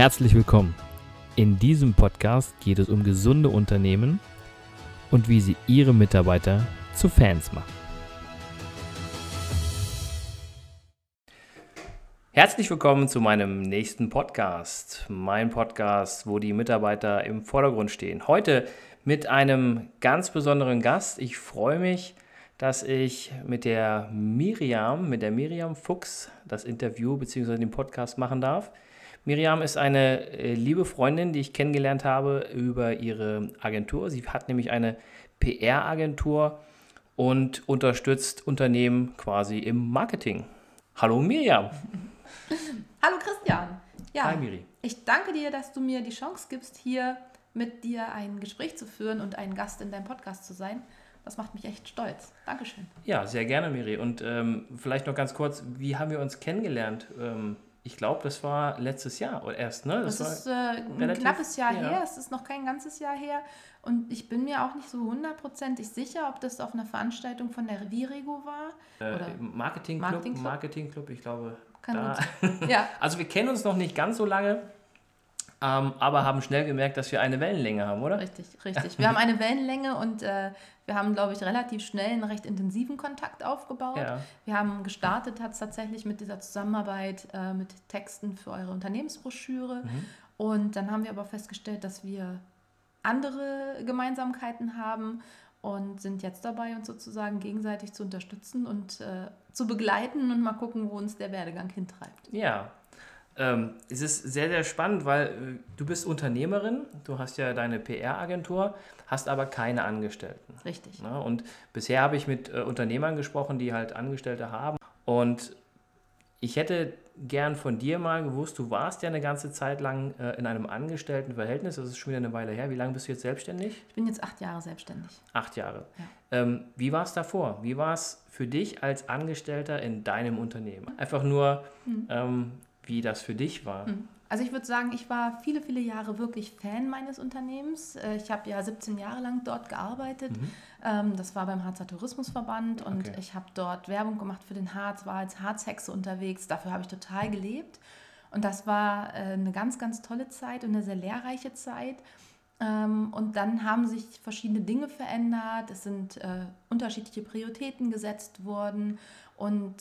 Herzlich willkommen. In diesem Podcast geht es um gesunde Unternehmen und wie sie ihre Mitarbeiter zu Fans machen. Herzlich willkommen zu meinem nächsten Podcast. Mein Podcast, wo die Mitarbeiter im Vordergrund stehen. Heute mit einem ganz besonderen Gast. Ich freue mich, dass ich mit der Miriam, mit der Miriam Fuchs das Interview bzw. den Podcast machen darf. Miriam ist eine äh, liebe Freundin, die ich kennengelernt habe über ihre Agentur. Sie hat nämlich eine PR-Agentur und unterstützt Unternehmen quasi im Marketing. Hallo Miriam. Hallo Christian. Ja, Hi Miri. Ich danke dir, dass du mir die Chance gibst, hier mit dir ein Gespräch zu führen und ein Gast in deinem Podcast zu sein. Das macht mich echt stolz. Dankeschön. Ja, sehr gerne, Miri. Und ähm, vielleicht noch ganz kurz, wie haben wir uns kennengelernt? Ähm, ich glaube, das war letztes Jahr oder erst, ne? Das, das ist äh, ein knappes Jahr ja. her. Es ist noch kein ganzes Jahr her. Und ich bin mir auch nicht so hundertprozentig sicher, ob das auf einer Veranstaltung von der Virego war. Äh, oder Marketingclub, Marketingclub, Marketingclub, ich glaube. Kann da. ja. Also wir kennen uns noch nicht ganz so lange. Ähm, aber haben schnell gemerkt, dass wir eine Wellenlänge haben, oder? Richtig, richtig. Wir haben eine Wellenlänge und äh, wir haben, glaube ich, relativ schnell einen recht intensiven Kontakt aufgebaut. Ja. Wir haben gestartet hat tatsächlich mit dieser Zusammenarbeit äh, mit Texten für eure Unternehmensbroschüre. Mhm. Und dann haben wir aber festgestellt, dass wir andere Gemeinsamkeiten haben und sind jetzt dabei, uns sozusagen gegenseitig zu unterstützen und äh, zu begleiten und mal gucken, wo uns der Werdegang hintreibt. Ja, ähm, es ist sehr, sehr spannend, weil äh, du bist Unternehmerin, du hast ja deine PR-Agentur, hast aber keine Angestellten. Richtig. Ne? Und bisher habe ich mit äh, Unternehmern gesprochen, die halt Angestellte haben. Und ich hätte gern von dir mal gewusst, du warst ja eine ganze Zeit lang äh, in einem Angestelltenverhältnis, das ist schon wieder eine Weile her. Wie lange bist du jetzt selbstständig? Ich bin jetzt acht Jahre selbstständig. Acht Jahre. Ja. Ähm, wie war es davor? Wie war es für dich als Angestellter in deinem Unternehmen? Einfach nur, mhm. ähm, wie das für dich war. Hm. Also ich würde sagen, ich war viele, viele Jahre wirklich Fan meines Unternehmens. Äh, ich habe ja 17 Jahre lang dort gearbeitet. Mhm. Ähm, das war beim Harzer Tourismusverband und okay. ich habe dort Werbung gemacht für den Harz, war als Harzhexe unterwegs. Dafür habe ich total gelebt. Und das war äh, eine ganz, ganz tolle Zeit und eine sehr lehrreiche Zeit. Ähm, und dann haben sich verschiedene Dinge verändert. Es sind äh, unterschiedliche Prioritäten gesetzt worden. Und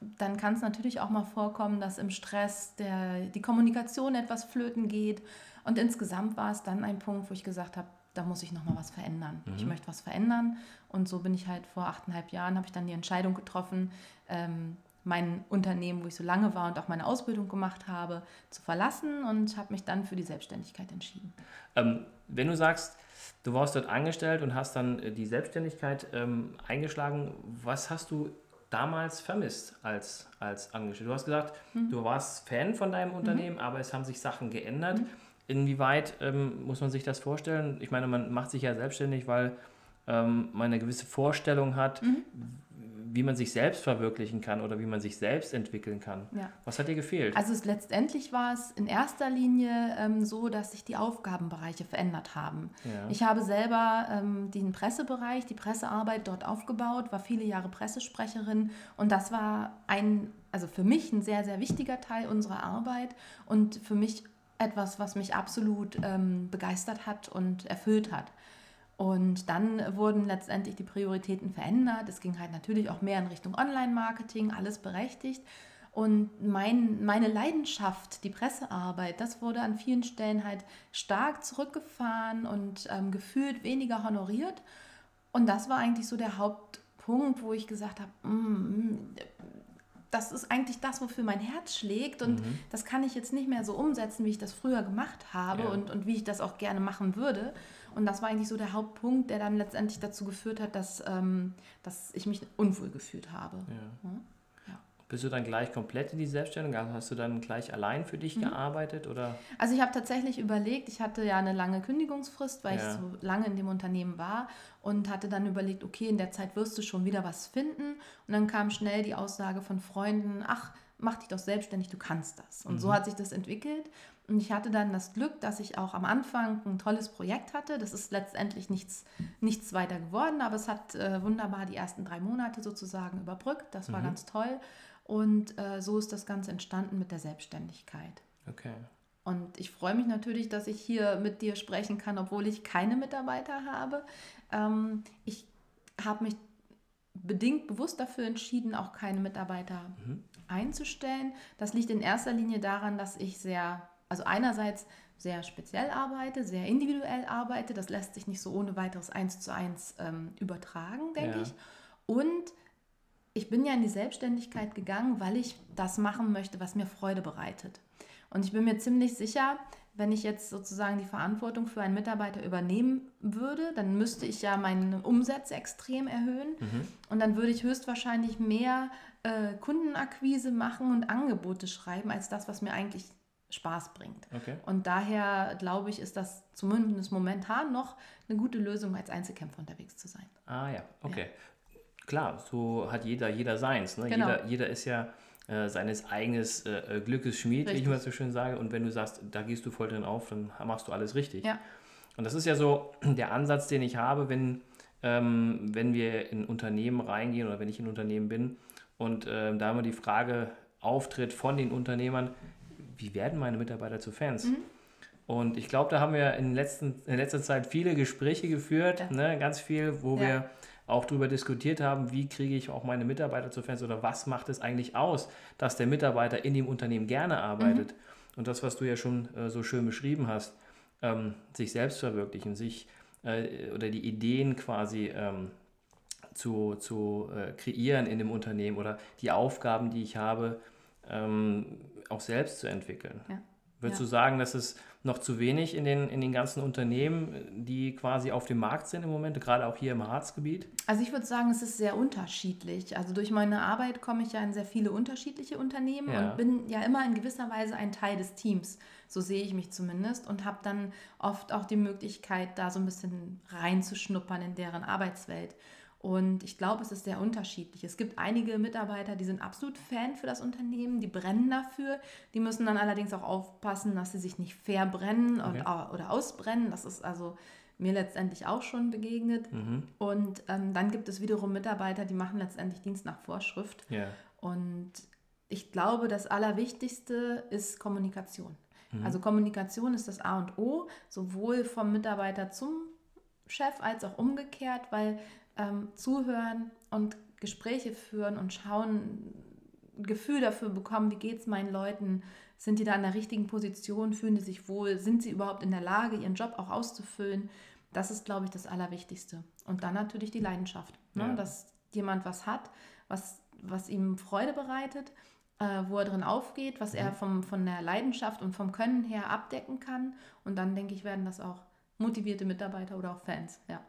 dann kann es natürlich auch mal vorkommen, dass im Stress der, die Kommunikation etwas flöten geht. Und insgesamt war es dann ein Punkt, wo ich gesagt habe, da muss ich nochmal was verändern. Mhm. Ich möchte was verändern. Und so bin ich halt vor achteinhalb Jahren, habe ich dann die Entscheidung getroffen, ähm, mein Unternehmen, wo ich so lange war und auch meine Ausbildung gemacht habe, zu verlassen und habe mich dann für die Selbstständigkeit entschieden. Ähm, wenn du sagst, du warst dort angestellt und hast dann äh, die Selbstständigkeit ähm, eingeschlagen, was hast du damals vermisst als, als Angestellter? Du hast gesagt, mhm. du warst Fan von deinem mhm. Unternehmen, mhm. aber es haben sich Sachen geändert. Mhm. Inwieweit ähm, muss man sich das vorstellen? Ich meine, man macht sich ja selbstständig, weil ähm, man eine gewisse Vorstellung hat, mhm wie man sich selbst verwirklichen kann oder wie man sich selbst entwickeln kann. Ja. Was hat dir gefehlt? Also es, letztendlich war es in erster Linie ähm, so, dass sich die Aufgabenbereiche verändert haben. Ja. Ich habe selber ähm, den Pressebereich, die Pressearbeit dort aufgebaut, war viele Jahre Pressesprecherin und das war ein, also für mich ein sehr, sehr wichtiger Teil unserer Arbeit und für mich etwas, was mich absolut ähm, begeistert hat und erfüllt hat. Und dann wurden letztendlich die Prioritäten verändert. Es ging halt natürlich auch mehr in Richtung Online-Marketing, alles berechtigt. Und mein, meine Leidenschaft, die Pressearbeit, das wurde an vielen Stellen halt stark zurückgefahren und ähm, gefühlt weniger honoriert. Und das war eigentlich so der Hauptpunkt, wo ich gesagt habe, mm, das ist eigentlich das, wofür mein Herz schlägt. Und mhm. das kann ich jetzt nicht mehr so umsetzen, wie ich das früher gemacht habe ja. und, und wie ich das auch gerne machen würde. Und das war eigentlich so der Hauptpunkt, der dann letztendlich dazu geführt hat, dass, ähm, dass ich mich unwohl gefühlt habe. Ja. Bist du dann gleich komplett in die Selbstständigkeit? Also hast du dann gleich allein für dich mhm. gearbeitet? Oder? Also ich habe tatsächlich überlegt, ich hatte ja eine lange Kündigungsfrist, weil ja. ich so lange in dem Unternehmen war und hatte dann überlegt, okay, in der Zeit wirst du schon wieder was finden. Und dann kam schnell die Aussage von Freunden, ach, mach dich doch selbstständig, du kannst das. Und mhm. so hat sich das entwickelt. Und ich hatte dann das Glück, dass ich auch am Anfang ein tolles Projekt hatte. Das ist letztendlich nichts, nichts weiter geworden, aber es hat äh, wunderbar die ersten drei Monate sozusagen überbrückt. Das war mhm. ganz toll. Und äh, so ist das Ganze entstanden mit der Selbstständigkeit. Okay. Und ich freue mich natürlich, dass ich hier mit dir sprechen kann, obwohl ich keine Mitarbeiter habe. Ähm, ich habe mich bedingt bewusst dafür entschieden, auch keine Mitarbeiter mhm. einzustellen. Das liegt in erster Linie daran, dass ich sehr, also einerseits sehr speziell arbeite, sehr individuell arbeite. Das lässt sich nicht so ohne weiteres eins zu eins ähm, übertragen, denke ja. ich. Und ich bin ja in die Selbstständigkeit gegangen, weil ich das machen möchte, was mir Freude bereitet. Und ich bin mir ziemlich sicher, wenn ich jetzt sozusagen die Verantwortung für einen Mitarbeiter übernehmen würde, dann müsste ich ja meine Umsätze extrem erhöhen mhm. und dann würde ich höchstwahrscheinlich mehr äh, Kundenakquise machen und Angebote schreiben, als das, was mir eigentlich Spaß bringt. Okay. Und daher glaube ich, ist das zumindest momentan noch eine gute Lösung, als Einzelkämpfer unterwegs zu sein. Ah ja, okay. Ja. Klar, so hat jeder, jeder seins. Ne? Genau. Jeder, jeder ist ja äh, seines eigenen äh, Glückes Schmied, richtig. wie ich immer so schön sage. Und wenn du sagst, da gehst du voll drin auf, dann machst du alles richtig. Ja. Und das ist ja so der Ansatz, den ich habe, wenn, ähm, wenn wir in Unternehmen reingehen oder wenn ich in Unternehmen bin und äh, da immer die Frage auftritt von den Unternehmern, wie werden meine Mitarbeiter zu Fans? Mhm. Und ich glaube, da haben wir in, letzten, in letzter Zeit viele Gespräche geführt, ja. ne, ganz viel, wo ja. wir auch darüber diskutiert haben, wie kriege ich auch meine Mitarbeiter zu Fans oder was macht es eigentlich aus, dass der Mitarbeiter in dem Unternehmen gerne arbeitet. Mhm. Und das, was du ja schon äh, so schön beschrieben hast, ähm, sich selbst verwirklichen, sich äh, oder die Ideen quasi ähm, zu, zu äh, kreieren in dem Unternehmen oder die Aufgaben, die ich habe, ähm, auch selbst zu entwickeln. Ja. Würdest ja. du sagen, dass es noch zu wenig in den, in den ganzen Unternehmen, die quasi auf dem Markt sind im Moment, gerade auch hier im Harzgebiet? Also ich würde sagen, es ist sehr unterschiedlich. Also durch meine Arbeit komme ich ja in sehr viele unterschiedliche Unternehmen ja. und bin ja immer in gewisser Weise ein Teil des Teams. So sehe ich mich zumindest und habe dann oft auch die Möglichkeit, da so ein bisschen reinzuschnuppern in deren Arbeitswelt. Und ich glaube, es ist sehr unterschiedlich. Es gibt einige Mitarbeiter, die sind absolut Fan für das Unternehmen, die brennen dafür. Die müssen dann allerdings auch aufpassen, dass sie sich nicht verbrennen okay. und, oder ausbrennen. Das ist also mir letztendlich auch schon begegnet. Mhm. Und ähm, dann gibt es wiederum Mitarbeiter, die machen letztendlich Dienst nach Vorschrift. Yeah. Und ich glaube, das Allerwichtigste ist Kommunikation. Mhm. Also Kommunikation ist das A und O, sowohl vom Mitarbeiter zum Chef als auch umgekehrt, weil ähm, zuhören und Gespräche führen und schauen, ein Gefühl dafür bekommen, wie geht es meinen Leuten, sind die da in der richtigen Position, fühlen die sich wohl, sind sie überhaupt in der Lage, ihren Job auch auszufüllen. Das ist, glaube ich, das Allerwichtigste. Und dann natürlich die Leidenschaft, ne? ja. dass jemand was hat, was, was ihm Freude bereitet, äh, wo er drin aufgeht, was mhm. er vom, von der Leidenschaft und vom Können her abdecken kann. Und dann, denke ich, werden das auch motivierte Mitarbeiter oder auch Fans, ja.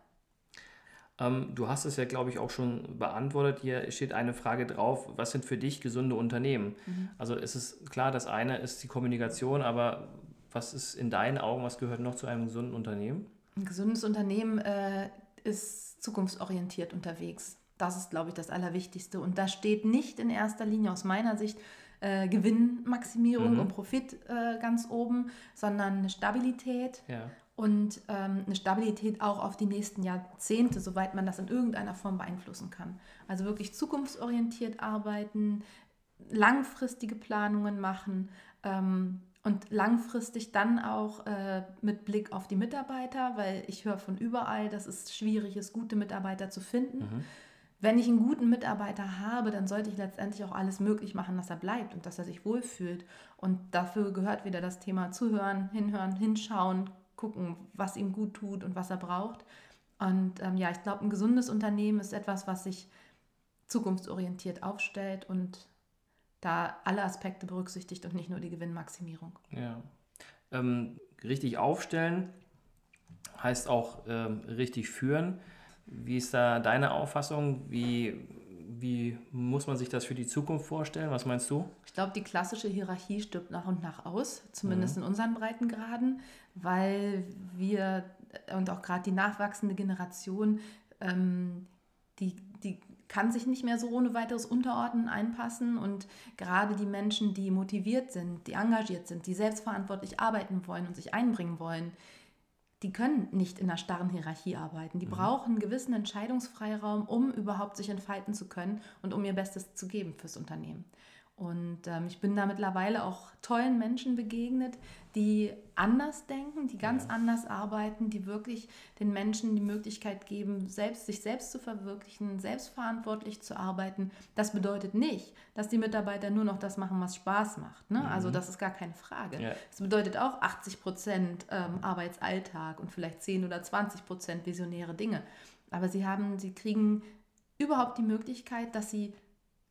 Ähm, du hast es ja, glaube ich, auch schon beantwortet. Hier steht eine Frage drauf, was sind für dich gesunde Unternehmen? Mhm. Also es ist klar, das eine ist die Kommunikation, aber was ist in deinen Augen, was gehört noch zu einem gesunden Unternehmen? Ein gesundes Unternehmen äh, ist zukunftsorientiert unterwegs. Das ist, glaube ich, das Allerwichtigste. Und da steht nicht in erster Linie aus meiner Sicht äh, Gewinnmaximierung mhm. und Profit äh, ganz oben, sondern eine Stabilität ja und ähm, eine Stabilität auch auf die nächsten Jahrzehnte, soweit man das in irgendeiner Form beeinflussen kann. Also wirklich zukunftsorientiert arbeiten, langfristige Planungen machen ähm, und langfristig dann auch äh, mit Blick auf die Mitarbeiter, weil ich höre von überall, dass es schwierig ist, gute Mitarbeiter zu finden. Mhm. Wenn ich einen guten Mitarbeiter habe, dann sollte ich letztendlich auch alles möglich machen, dass er bleibt und dass er sich wohlfühlt. Und dafür gehört wieder das Thema Zuhören, Hinhören, Hinschauen, gucken, was ihm gut tut und was er braucht. Und ähm, ja, ich glaube, ein gesundes Unternehmen ist etwas, was sich zukunftsorientiert aufstellt und da alle Aspekte berücksichtigt und nicht nur die Gewinnmaximierung. Ja. Ähm, richtig aufstellen heißt auch ähm, richtig führen. Wie ist da deine Auffassung? Wie, wie muss man sich das für die Zukunft vorstellen? Was meinst du? Ich glaube, die klassische Hierarchie stirbt nach und nach aus, zumindest mhm. in unseren Breitengraden, weil wir und auch gerade die nachwachsende Generation, ähm, die, die kann sich nicht mehr so ohne weiteres unterordnen, einpassen und gerade die Menschen, die motiviert sind, die engagiert sind, die selbstverantwortlich arbeiten wollen und sich einbringen wollen, die können nicht in einer starren Hierarchie arbeiten. Die mhm. brauchen einen gewissen Entscheidungsfreiraum, um überhaupt sich entfalten zu können und um ihr Bestes zu geben fürs Unternehmen. Und ähm, ich bin da mittlerweile auch tollen Menschen begegnet, die anders denken, die ganz ja. anders arbeiten, die wirklich den Menschen die Möglichkeit geben, selbst, sich selbst zu verwirklichen, selbstverantwortlich zu arbeiten. Das bedeutet nicht, dass die Mitarbeiter nur noch das machen, was Spaß macht. Ne? Also mhm. Also das ist gar keine Frage. Ja. Das bedeutet auch 80 Prozent ähm, Arbeitsalltag und vielleicht 10 oder 20 Prozent visionäre Dinge. Aber sie haben, sie kriegen überhaupt die Möglichkeit, dass sie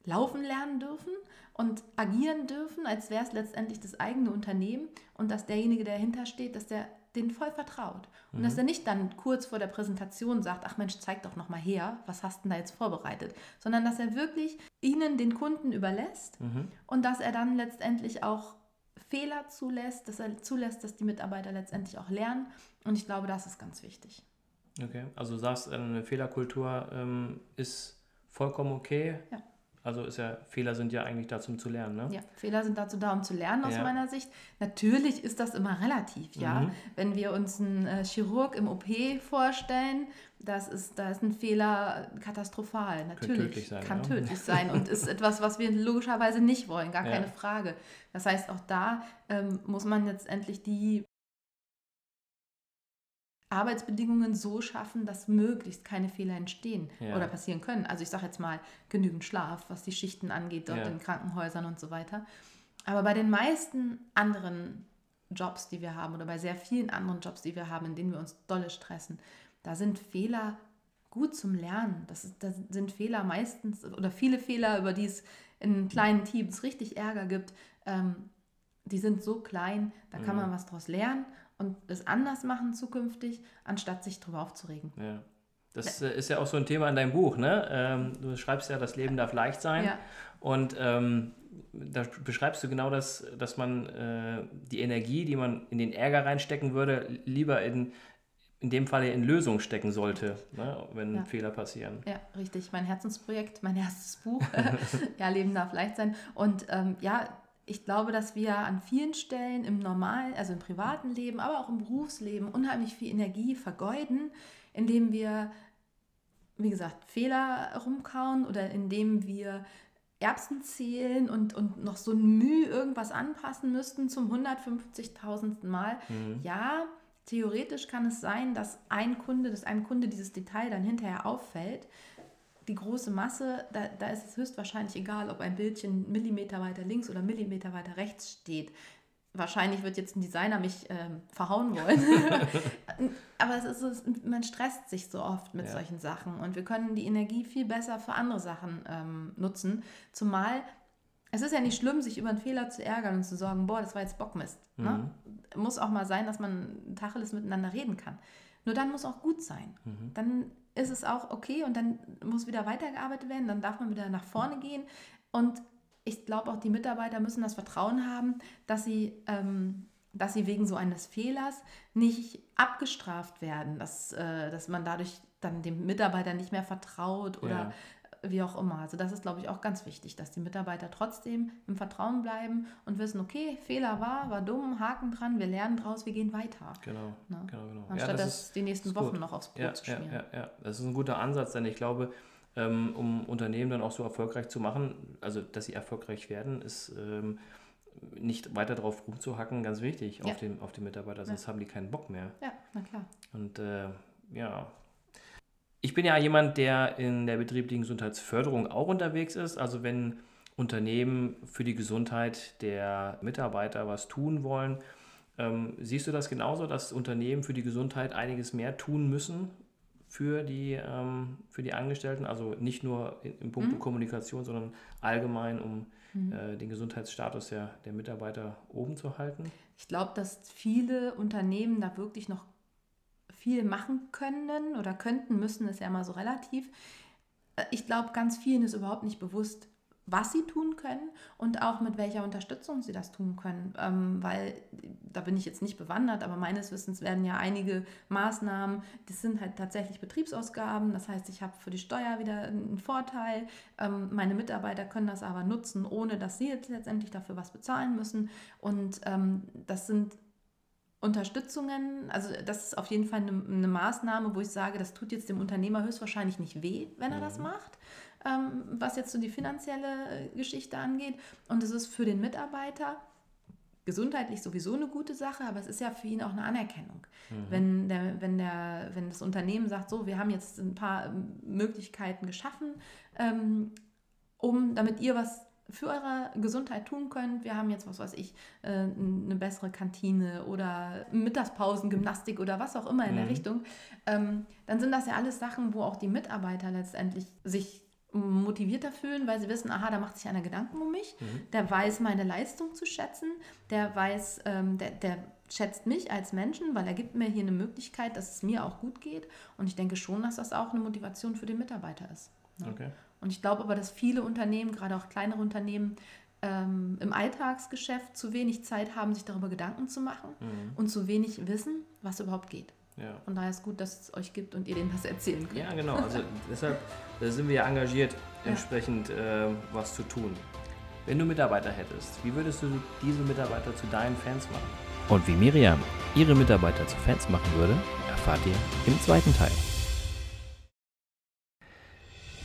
laufen lernen dürfen und agieren dürfen, als wäre es letztendlich das eigene Unternehmen und dass derjenige, der dahinter steht, dass der den voll vertraut. Und mhm. dass er nicht dann kurz vor der Präsentation sagt, ach Mensch, zeig doch noch mal her, was hast du denn da jetzt vorbereitet, sondern dass er wirklich ihnen den Kunden überlässt mhm. und dass er dann letztendlich auch Fehler zulässt, dass er zulässt, dass die Mitarbeiter letztendlich auch lernen. Und ich glaube, das ist ganz wichtig. Okay, also du sagst, eine Fehlerkultur ähm, ist vollkommen okay. Ja. Also ist ja, Fehler sind ja eigentlich dazu, um zu lernen, ne? Ja, Fehler sind dazu da, um zu lernen, aus ja. meiner Sicht. Natürlich ist das immer relativ, ja. Mhm. Wenn wir uns einen äh, Chirurg im OP vorstellen, das ist, da ist ein Fehler katastrophal. Natürlich. Kann tödlich sein. Kann ja. tödlich sein und ist etwas, was wir logischerweise nicht wollen, gar keine Frage. Das heißt, auch da ähm, muss man letztendlich die Arbeitsbedingungen so schaffen, dass möglichst keine Fehler entstehen ja. oder passieren können. Also ich sage jetzt mal genügend Schlaf, was die Schichten angeht, dort ja. in Krankenhäusern und so weiter. Aber bei den meisten anderen Jobs, die wir haben oder bei sehr vielen anderen Jobs, die wir haben, in denen wir uns dolle stressen, da sind Fehler gut zum Lernen. Das, ist, das sind Fehler meistens oder viele Fehler, über die es in kleinen Teams richtig Ärger gibt, ähm, die sind so klein, da kann mhm. man was draus lernen und es anders machen zukünftig, anstatt sich darüber aufzuregen. Ja. Das äh, ist ja auch so ein Thema in deinem Buch, ne? Ähm, du schreibst ja, das Leben darf leicht sein. Ja. Und ähm, da beschreibst du genau das, dass man äh, die Energie, die man in den Ärger reinstecken würde, lieber in, in dem Fall in Lösungen stecken sollte, ne? wenn ja. Fehler passieren. Ja, richtig. Mein Herzensprojekt, mein erstes Buch. ja, Leben darf leicht sein. Und ähm, ja, ich glaube, dass wir an vielen Stellen im normalen, also im privaten Leben, aber auch im Berufsleben unheimlich viel Energie vergeuden, indem wir, wie gesagt, Fehler rumkauen oder indem wir Erbsen zählen und, und noch so ein Mühe irgendwas anpassen müssten zum 150.000. Mal. Mhm. Ja, theoretisch kann es sein, dass ein Kunde, dass einem Kunde dieses Detail dann hinterher auffällt die große Masse, da, da ist es höchstwahrscheinlich egal, ob ein Bildchen Millimeter weiter links oder Millimeter weiter rechts steht. Wahrscheinlich wird jetzt ein Designer mich ähm, verhauen wollen. Aber es ist so, man stresst sich so oft mit ja. solchen Sachen und wir können die Energie viel besser für andere Sachen ähm, nutzen. Zumal es ist ja nicht schlimm, sich über einen Fehler zu ärgern und zu sagen, boah, das war jetzt Bockmist. Ne? Mhm. Ne? Muss auch mal sein, dass man Tacheles miteinander reden kann. Nur dann muss auch gut sein. Mhm. Dann ist es auch okay und dann muss wieder weitergearbeitet werden, dann darf man wieder nach vorne gehen. Und ich glaube auch, die Mitarbeiter müssen das Vertrauen haben, dass sie, ähm, dass sie wegen so eines Fehlers nicht abgestraft werden, dass, äh, dass man dadurch dann dem Mitarbeiter nicht mehr vertraut oder ja wie auch immer. Also das ist, glaube ich, auch ganz wichtig, dass die Mitarbeiter trotzdem im Vertrauen bleiben und wissen, okay, Fehler war, war dumm, Haken dran, wir lernen draus, wir gehen weiter. Genau, ne? genau, genau. Anstatt ja, das, das die nächsten Wochen gut. noch aufs Brot ja, zu schmieren. Ja, ja, ja, das ist ein guter Ansatz, denn ich glaube, ähm, um Unternehmen dann auch so erfolgreich zu machen, also dass sie erfolgreich werden, ist ähm, nicht weiter darauf rumzuhacken, ganz wichtig ja. auf, den, auf die Mitarbeiter, sonst ja. haben die keinen Bock mehr. Ja, na klar. Und äh, ja, ich bin ja jemand, der in der betrieblichen Gesundheitsförderung auch unterwegs ist. Also wenn Unternehmen für die Gesundheit der Mitarbeiter was tun wollen, ähm, siehst du das genauso, dass Unternehmen für die Gesundheit einiges mehr tun müssen für die, ähm, für die Angestellten? Also nicht nur im Punkt mhm. Kommunikation, sondern allgemein, um mhm. äh, den Gesundheitsstatus der, der Mitarbeiter oben zu halten? Ich glaube, dass viele Unternehmen da wirklich noch viel machen können oder könnten, müssen ist ja immer so relativ. Äh, ich glaube, ganz vielen ist überhaupt nicht bewusst, was sie tun können und auch mit welcher Unterstützung sie das tun können. Ähm, weil, da bin ich jetzt nicht bewandert, aber meines Wissens werden ja einige Maßnahmen, das sind halt tatsächlich Betriebsausgaben. Das heißt, ich habe für die Steuer wieder einen Vorteil. Ähm, meine Mitarbeiter können das aber nutzen, ohne dass sie jetzt letztendlich dafür was bezahlen müssen. Und ähm, das sind Unterstützungen, also das ist auf jeden Fall eine, eine, Maßnahme, wo ich sage, das tut jetzt dem Unternehmer höchstwahrscheinlich nicht weh, wenn er mhm. das macht. ähm, was jetzt so die finanzielle äh, Geschichte angeht. Und es ist für den Mitarbeiter gesundheitlich sowieso eine gute Sache, aber es ist ja für ihn auch eine Anerkennung. Mhm. Wenn, der, wenn, der, wenn das Unternehmen sagt, so, wir haben jetzt ein paar ähm, Möglichkeiten geschaffen, ähm, um, damit ihr was für eure Gesundheit tun könnt. Wir haben jetzt, was weiß ich, äh, eine bessere Kantine oder Mittagspausen, Gymnastik oder was auch immer in mhm. der Richtung. Ähm, dann sind das ja alles Sachen, wo auch die Mitarbeiter letztendlich sich motivierter fühlen, weil sie wissen, aha, da macht sich einer Gedanken um mich, mhm. der weiß meine Leistung zu schätzen, der weiß, ähm, der, der schätzt mich als Menschen, weil er gibt mir hier eine Möglichkeit, dass es mir auch gut geht. Und ich denke schon, dass das auch eine Motivation für den Mitarbeiter ist. Ne? Okay. Und ich glaube aber, dass viele Unternehmen, gerade auch kleinere Unternehmen, ähm, im Alltagsgeschäft zu wenig Zeit haben, sich darüber Gedanken zu machen mhm. und zu wenig wissen, was überhaupt geht. Ja. Von daher ist gut, dass es euch gibt und ihr denen was erzählen könnt. Ja, genau. Also deshalb sind wir engagiert, entsprechend ja. äh, was zu tun. Wenn du Mitarbeiter hättest, wie würdest du diese Mitarbeiter zu deinen Fans machen? Und wie Miriam ihre Mitarbeiter zu Fans machen würde, erfahrt ihr im zweiten Teil.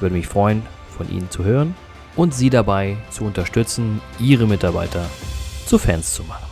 Ich würde mich freuen, von Ihnen zu hören und Sie dabei zu unterstützen, Ihre Mitarbeiter zu Fans zu machen.